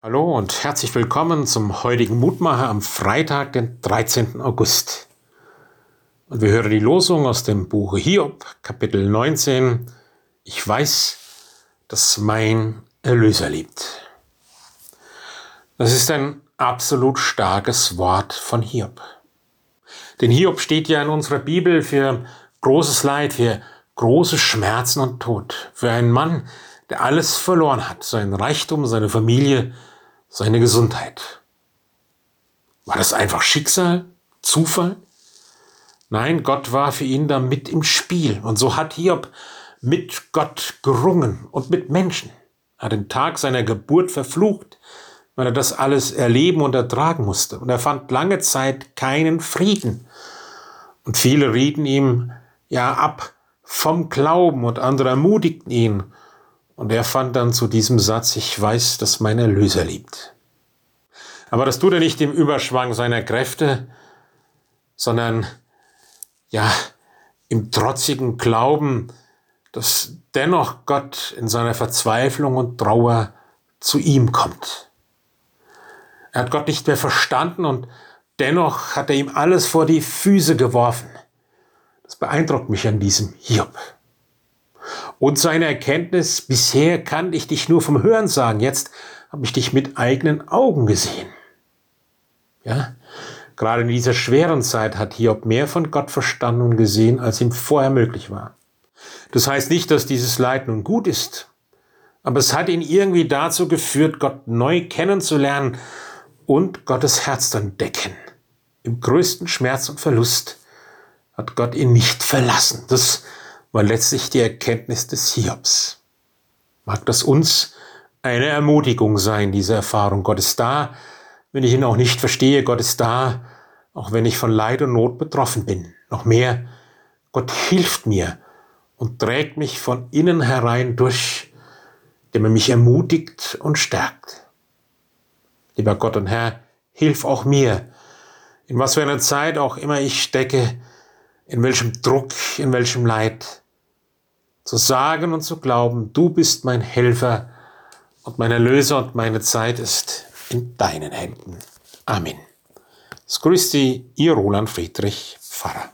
Hallo und herzlich willkommen zum heutigen Mutmacher am Freitag, den 13. August. Und wir hören die Losung aus dem Buche Hiob, Kapitel 19. Ich weiß, dass mein Erlöser liebt. Das ist ein absolut starkes Wort von Hiob. Denn Hiob steht ja in unserer Bibel für großes Leid, für große Schmerzen und Tod. Für einen Mann, der alles verloren hat, sein Reichtum, seine Familie, seine Gesundheit. War das einfach Schicksal, Zufall? Nein, Gott war für ihn da mit im Spiel. Und so hat Hiob mit Gott gerungen und mit Menschen. Er hat den Tag seiner Geburt verflucht, weil er das alles erleben und ertragen musste. Und er fand lange Zeit keinen Frieden. Und viele rieten ihm ja ab vom Glauben und andere ermutigten ihn und er fand dann zu diesem Satz, ich weiß, dass mein Erlöser liebt. Aber das tut er nicht im Überschwang seiner Kräfte, sondern ja, im trotzigen Glauben, dass dennoch Gott in seiner Verzweiflung und Trauer zu ihm kommt. Er hat Gott nicht mehr verstanden und dennoch hat er ihm alles vor die Füße geworfen. Das beeindruckt mich an diesem Hiob. Und seine Erkenntnis, bisher kannte ich dich nur vom Hören sagen, jetzt habe ich dich mit eigenen Augen gesehen. Ja, gerade in dieser schweren Zeit hat Hiob mehr von Gott verstanden und gesehen, als ihm vorher möglich war. Das heißt nicht, dass dieses Leid nun gut ist, aber es hat ihn irgendwie dazu geführt, Gott neu kennenzulernen und Gottes Herz zu entdecken. Im größten Schmerz und Verlust hat Gott ihn nicht verlassen. Das war letztlich die Erkenntnis des Hiobs. Mag das uns eine Ermutigung sein, diese Erfahrung. Gott ist da, wenn ich ihn auch nicht verstehe. Gott ist da, auch wenn ich von Leid und Not betroffen bin. Noch mehr, Gott hilft mir und trägt mich von innen herein durch, indem er mich ermutigt und stärkt. Lieber Gott und Herr, hilf auch mir, in was für einer Zeit auch immer ich stecke, in welchem Druck, in welchem Leid, zu sagen und zu glauben, du bist mein Helfer und mein Erlöser und meine Zeit ist in deinen Händen. Amen. Es Sie, Ihr Roland Friedrich, Pfarrer.